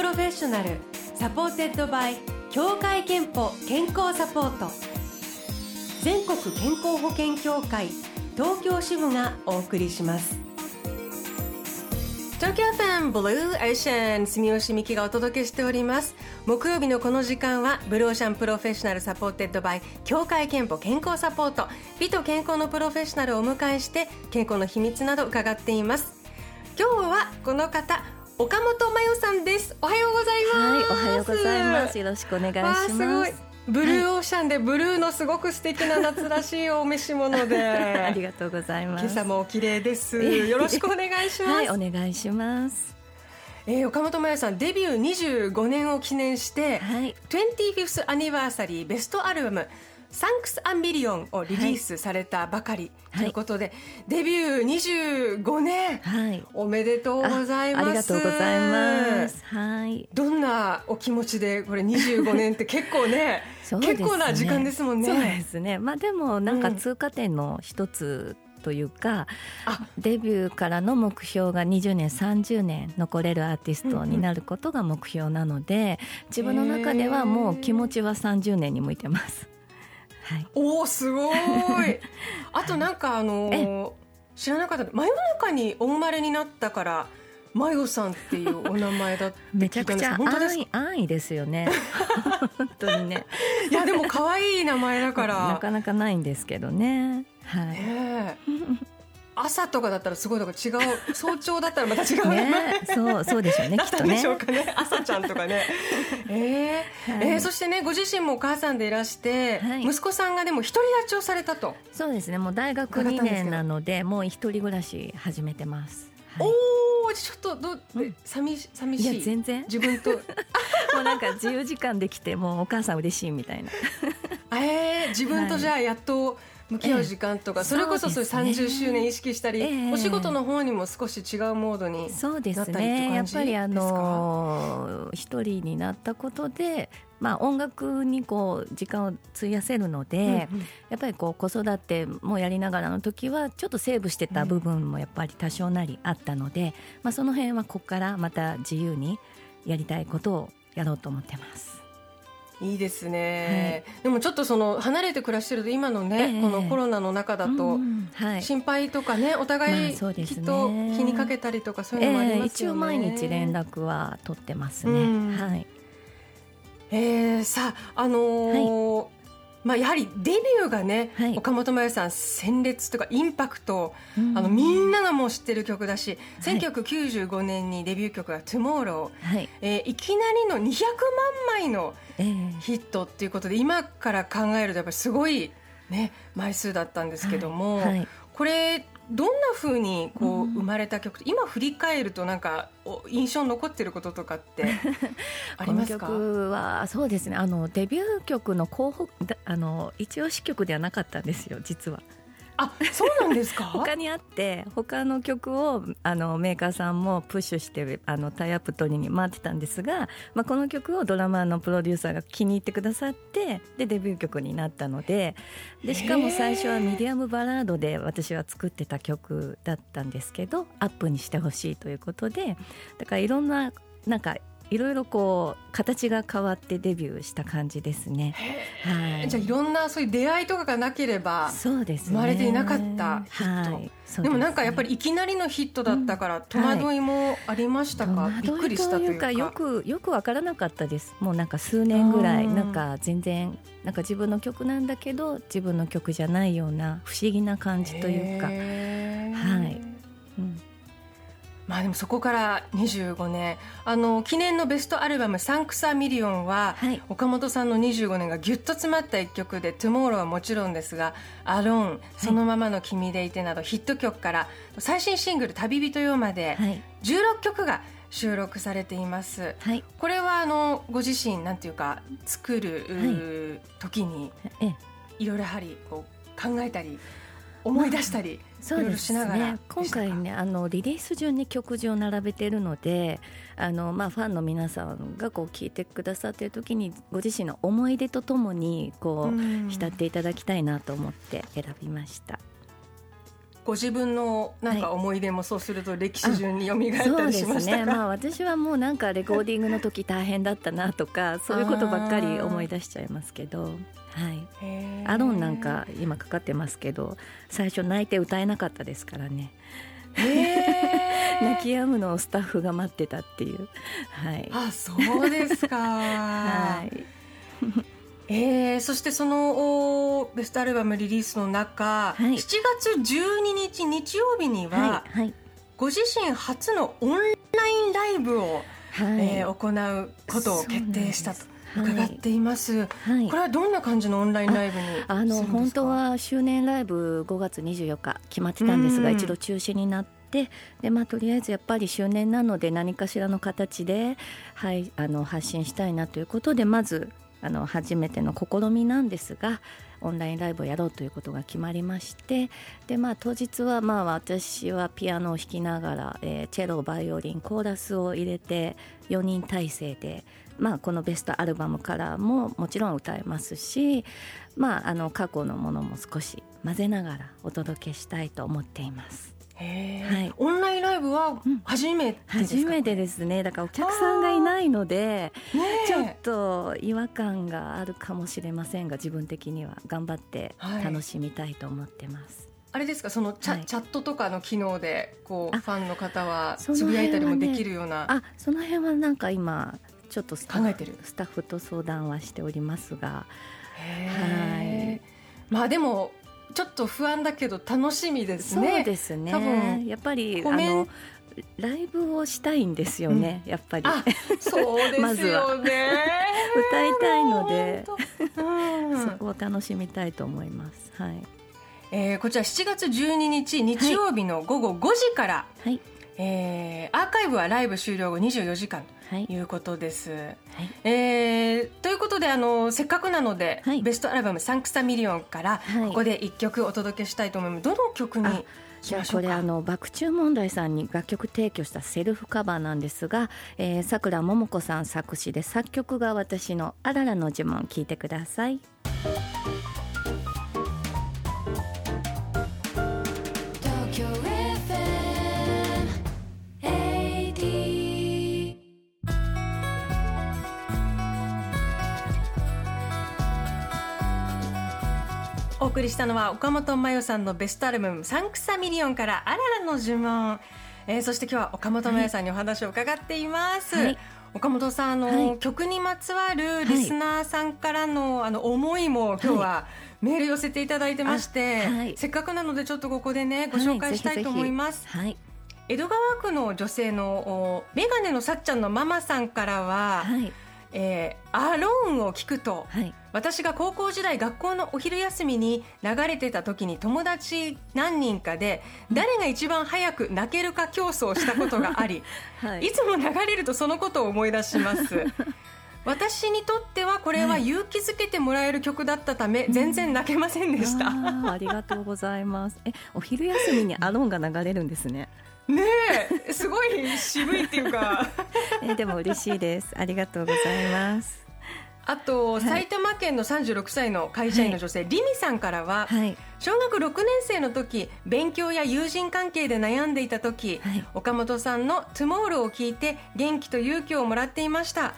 Professional supported by 協会けんぽ健康サポート。全国健康保険協会東京支部がお送りします。東京 FM Blue Ocean 住吉美紀がお届けしております。木曜日のこの時間は Blue Ocean Professional supported by 協会けんぽ健康サポート。美と健康のプロフェッショナルをお迎えして健康の秘密など伺っています。今日はこの方岡本真代さんです。おはようございます。はいおはようございます。よろしくお願いします。すごい。ブルーオーシャンでブルーのすごく素敵な夏らしいお召し物で。ありがとうございます。今朝もお綺麗です。よろしくお願いします。はいお願いします。えー、岡本真代さんデビュー25年を記念して、はい、25th アニバーサリーベストアルバムサンクス・アンビリオンをリリースされたばかりということで、はい、デビュー25年、はい、おめでとうございます。ありがとうございます。はい。どんなお気持ちでこれ25年って 結構ねね、結構な時間ですもんね。そうですね。まあでもなんか通過点の一つ、というかデビューからの目標が20年30年残れるアーティストになることが目標なので自分の中ではもう気持ちは30年に向いてます。はい、おおすごい。あとなんかあのー、知らなかった。真夜中にお生まれになったからマヨさんっていうお名前だってめちゃくちゃ安易安易ですよね。本当にね。いやでも可愛い名前だから。なかなかないんですけどね。はい、ね朝とかだったらすごいとか違う早朝だったらまた違うね。そうそうでしょうね きっとね。ね朝ちゃんとかね。えー、はい、えー、そしてねご自身もお母さんでいらして、はい、息子さんがでも独り立ちをされたと。そうですねもう大学2年なのでもう一人暮らし始めてます、はい、おおちょっとどう寂し寂しい。い全然。自分と。もうなんか自由時間できてもうお母さん嬉しいみたいな。えー、自分とじゃあやっと、向き合う時間とか、えー、それこそそういう30周年意識したり、えー、お仕事の方にも少し違うモードにそうですね。やっぱりあの一人になったことでまあ、音楽にこう時間を費やせるので、うんうん、やっぱりこう子育てもやりながらの時はちょっとセーブしてた部分もやっぱり多少なりあったので、まあ、その辺はここからまた自由にやりたいことをやろうと思ってます。いいですね、はい、でもちょっとその離れて暮らしてると今のね、えー、このコロナの中だと心配とかね、お互いきっと気にかけたりとかそういうのもありますよね、えー、一応毎日連絡は取ってますね、はい。えー、さああのーはいまあ、やはりデビューがね、はい、岡本真由さん鮮烈とかインパクト、うん、あのみんながもう知ってる曲だし、はい、1995年にデビュー曲が「Tomorrow」はい。えー、いきなりの200万枚のヒットっていうことで、今から考えるとやっぱりすごい、ね、枚数だったんですけども、はいはい、これどんなふうにこう生まれた曲、うん、今振り返るとなんか印象に残ってることとかって ありますか？この曲はそうですね。あのデビュー曲の候補あの一押し曲ではなかったんですよ実は。あそうなんですか？他にあって他の曲をあのメーカーさんもプッシュしてあのタイアップ取りに回ってたんですが、まあ、この曲をドラマーのプロデューサーが気に入ってくださってでデビュー曲になったのででしかも最初はミディアムバラードで私は作ってた曲だったんですけどアップにしてほしいということでだからいろんななんかいろいろこう形が変わってデビューした感じですね。はい、じゃあいろんなそういう出会いとかがなければ生まれていなかったヒット。はい、でもなんかやっぱりいきなりのヒットだったから戸惑いもありましたか、はい、びっくりしたというか。よくよくわからなかったです。もうなんか数年ぐらいなんか全然なんか自分の曲なんだけど自分の曲じゃないような不思議な感じというか。はい、うんまあでもそこから25年。あの記念のベストアルバム「サンクサミリオンは」はい、岡本さんの25年がぎゅっと詰まった一曲で「Tomorrow」はもちろんですが「アローン」「そのままの君でいて」などヒット曲から最新シングル「旅人よ」まで16曲が収録されています、はい、これはあのご自身なんていうか作る、時にいろいろやはりこう考えたり思い出したり、そうですね。今回ねあのリリース順に曲順を並べているのであの、まあ、ファンの皆さんがこう聞いてくださっている時にご自身の思い出とともにこう浸っていただきたいなと思って選びました。ご自分のなんか思い出もそうすると歴史順に蘇ったりしましたか、はい、ね。まあ、私はもうなんかレコーディングの時大変だったなとかそういうことばっかり思い出しちゃいますけど。はい、アロンなんか今かかってますけど最初泣いて歌えなかったですからね。泣き止むのをスタッフが待ってたっていう。はい。あ、そうですか。はい。えー、そしてそのベストアルバムリリースの中、はい、7月12日日曜日には、はいはい、ご自身初のオンラインライブを、はい、えー、行うことを決定したと。伺っています、はい、これはどんな感じのオンラインライブにあの本当は周年ライブ5月24日決まってたんですが、一度中止になってで、まあ、とりあえずやっぱり周年なので何かしらの形で、はい、あの発信したいなということでまずあの初めての試みなんですがオンラインライブをやろうということが決まりましてで、まあ、当日はまあ私はピアノを弾きながら、えー、チェロバイオリンコーラスを入れて4人体制でまあ、このベストアルバムからももちろん歌えますし、まあ、あの過去のものも少し混ぜながらお届けしたいと思っています。はい、オンラインライブは初めて、うん、初めてですね。だからお客さんがいないので、ちょっと違和感があるかもしれませんが自分的には。頑張って楽しみたいと思ってます。はいあれですか？そのチャはい、チャットとかの機能でこうファンの方はつぶやいたりもできるような、あその辺はなんか今ちょっと考えてる。スタッフと相談はしておりますが。はい。まあでもちょっと不安だけど楽しみですね。そうですね。多分やっぱりあのライブをしたいんですよね、うん、やっぱり。そうですよね。歌いたいので、うん、そこを楽しみたいと思います。はい。えー、こちら7月12日日曜日の午後5時から、はい、えー、アーカイブはライブ終了後24時間ということです。はい、えー、ということであのせっかくなので、はい、ベストアルバム「サンクサミリオン」からここで1曲お届けしたいと思います。どの曲にじゃあこれあの爆中問題さんに楽曲提供したセルフカバーなんですが、えー、桜桃子さん作詞で作曲が私の「あららの呪文」聞いてください。送りしたのは岡本真代さんのベストアルバム「サンクサミリオン」から「あららの呪文」えー、そして今日は岡本真代さんにお話を伺っています。はい。岡本さんあの、はい、曲にまつわるリスナーさんからの,、あの思いも今日はメール寄せていただいてまして、はい、せっかくなのでちょっとここでねご紹介したいと思います。はい、江戸川区の女性のメガネのさっちゃんのママさんからは、はいえー、アローンを聞くと、はい、私が高校時代学校のお昼休みに流れてた時に友達何人かで誰が一番早く泣けるか競争したことがあり、はい、いつも流れるとそのことを思い出します。私にとってはこれは勇気づけてもらえる曲だったため、全然泣けませんでした、ありがとうございます。えお昼休みにアローンが流れるんですね。ねえすごい渋いっていうかえでも嬉しいです。ありがとうございます。あと、はい、埼玉県の36歳の会社員の女性、はい、リミさんからは、はい、小学6年生の時勉強や友人関係で悩んでいた時、岡本さんの「トゥモールを聞いて元気と勇気をもらっていました、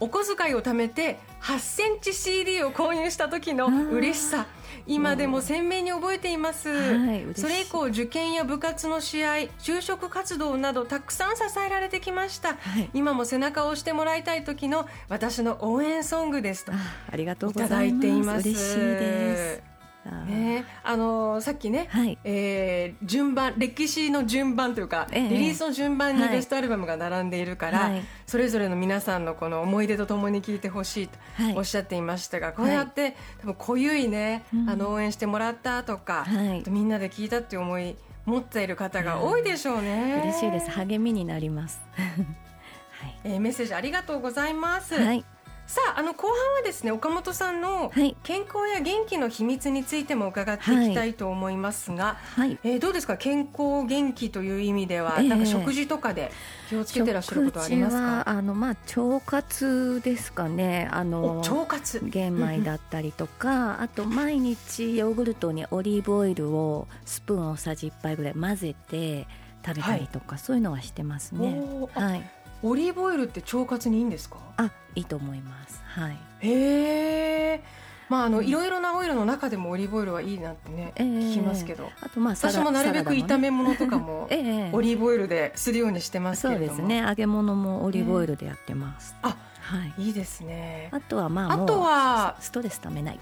お小遣いを貯めて8センチ CD を購入した時の嬉しさ今でも鮮明に覚えています、はい、それ以降受験や部活の試合就職活動などたくさん支えられてきました、はい、今も背中を押してもらいたい時の私の応援ソングですとありがとうございます。嬉しいですね、あのさっきね、はい、えー、順番歴史の順番というか、えリリースの順番にベストアルバムが並んでいるから、はい、それぞれの皆さんのこの思い出とともに聴いてほしいとおっしゃっていましたが、はい、こうやって多分濃ゆいね、あの応援してもらったとか、みんなで聴いたっていう思い持っている方が多いでしょうね。嬉しいです。励みになります、はい。えー、メッセージありがとうございます。はいさああの後半はですね岡本さんの健康や元気の秘密についても伺っていきたいと思いますが、はい、えー、どうですか？健康元気という意味では、えー、なんか食事とかで気をつけてらっしゃることありますか？あのまあ腸活ですかね。あの腸活？玄米だったりとかあと毎日ヨーグルトにオリーブオイルをスプーン大さじ1杯ぐらい混ぜて食べたりとか、はい、そういうのはしてますね。はい。オリーブオイルって腸活にいいんですか？あいいと思います。はい。へえまああの、いろいろなオイルの中でもオリーブオイルはいいなってね、えー、聞きますけど。あとまあ私もなるべく炒め物とかも、えー、オリーブオイルでするようにしてますけれども。そうですね。揚げ物もオリーブオイルでやってます、あはい、いいですね。あとはまああとはストレスためない。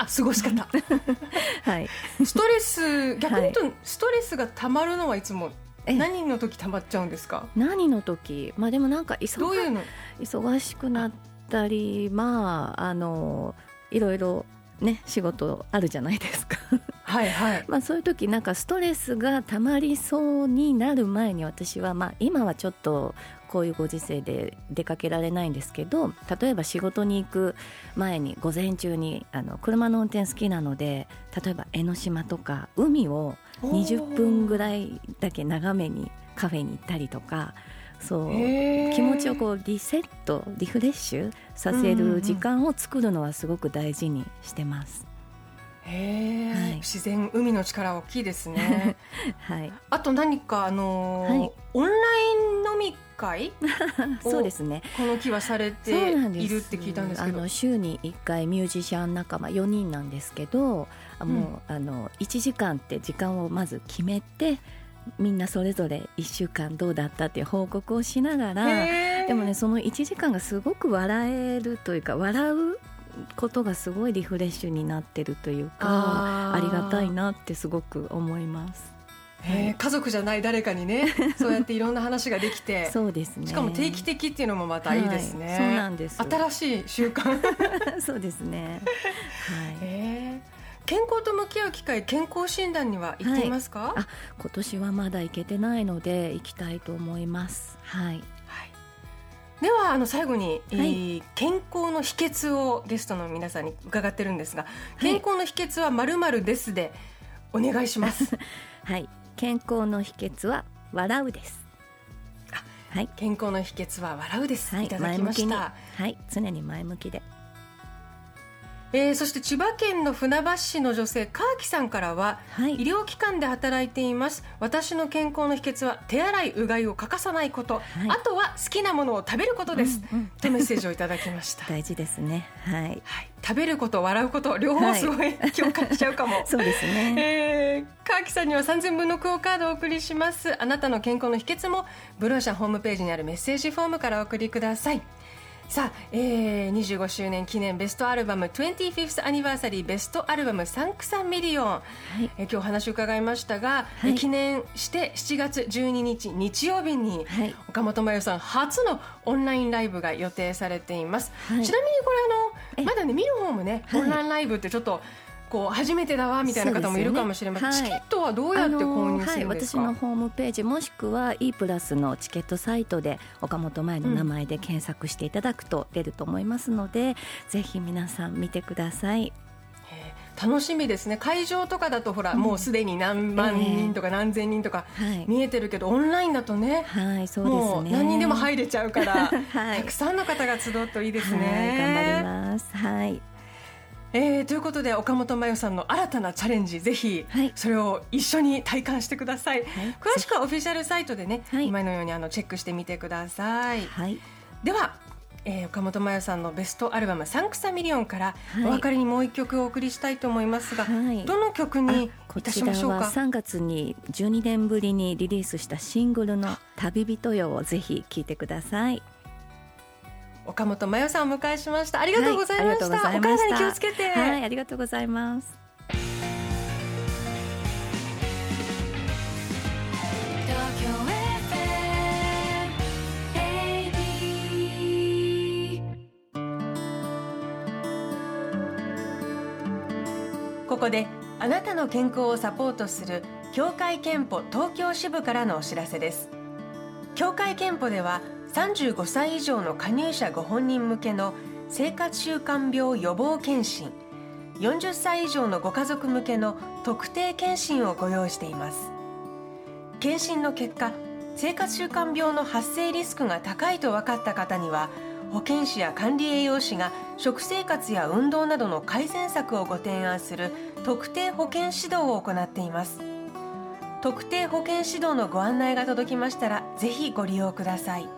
あ過ごし方 はい。ストレス逆に言うとストレスがたまるのはいつも何の時たまっちゃうんですか？何の時？まあでもなんか忙どういうの？忙しくなったりまああのいろいろね仕事あるじゃないですか。はいはい。まあそういう時なんかストレスがたまりそうになる前に私はまあ今はちょっとこういうご時世で出かけられないんですけど例えば仕事に行く前に午前中にあの車の運転好きなので例えば江ノ島とか海を20分ぐらいだけ長めにカフェに行ったりとかそう気持ちをこうリセットリフレッシュさせる時間を作るのはすごく大事にしてます。へはい、自然海の力大きいですね。はい。あと何かあのーはい、オンライン飲み会 そうですね。この木はされているって聞いたんですけど。あの週に1回ミュージシャン仲間4人なんですけど、うん、もうあの1時間って時間をまず決めてみんなそれぞれ1週間どうだったっていう報告をしながらでもねその1時間がすごく笑えるというか笑うことがすごいリフレッシュになってるというかありがたいなってすごく思います。えー、家族じゃない誰かにね そうやっていろんな話ができてそうですね。しかも定期的っていうのもまたいいですね、はい、そうなんです。新しい習慣。そうですね、はい。えー、健康と向き合う機会健康診断には行っていますか、はい、あ今年はまだ行けてないので行きたいと思います。はい、ではあの最後に、はい、健康の秘訣をゲストの皆さんに伺ってるんですが健康の秘訣はまるまるですでお願いします。はい健康の秘訣は笑うです。はい、健康の秘訣は笑うです、はい、いただきました。はい。常に前向きでえー、そして千葉県の船橋市の女性カーキさんからは、はい、医療機関で働いています。私の健康の秘訣は手洗いうがいを欠かさないこと、はい、あとは好きなものを食べることです、うんうん、とメッセージをいただきました。大事ですね。はい、はい、食べること笑うこと両方すごい、共感しちゃうかも。そうですね、えー、カーキさんには3000分のクオカードをお送りします。あなたの健康の秘訣もブローシャンホームページにあるメッセージフォームからお送りくださいさあ、えー、25周年記念ベストアルバム 25th アニバーサリーベストアルバムサンクサミリオン、はい、えー、今日話を伺いましたが、はい、記念して7月12日日曜日に、はい、岡本真代さん初のオンラインライブが予定されています、はい、ちなみにこれあのまだね見る方もねオンラインライブってちょっとこう初めてだわみたいな方もいるかもしれません、ね。はい、チケットはどうやって購入するんですか、はい、私のホームページもしくは E プラスのチケットサイトで岡本前の名前で検索していただくと出ると思いますので、うん、ぜひ皆さん見てください。楽しみですね。会場とかだとほら、うん、もうすでに何万人とか何千人とか見えてるけど、オンラインだとね,、はいそうですね。何人でも入れちゃうから、はい、たくさんの方が集うといいですね。はい、頑張ります、はいえー、ということで岡本真代さんの新たなチャレンジぜひそれを一緒に体感してください、はい、詳しくはオフィシャルサイトでね、はい、今のようにあのチェックしてみてください、はい、では、えー、岡本真代さんのベストアルバム「サンクサミリオン」からお別れにもう一曲お送りしたいと思いますが、どの曲にいたしましょうか？こちらは3月に12年ぶりにリリースしたシングルの「旅人よ」をぜひ聴いてください。岡本真代さんを迎えしました。ありがとうございました、はい、お体に気をつけてはいありがとうございますここであなたの健康をサポートする協会憲法東京支部からのお知らせです。協会憲法では35歳以上の加入者ご本人向けの生活習慣病予防検診40歳以上のご家族向けの特定検診をご用意しています。検診の結果生活習慣病の発生リスクが高いと分かった方には保健師や管理栄養士が食生活や運動などの改善策をご提案する特定保健指導を行っています。特定保健指導のご案内が届きましたらぜひご利用ください。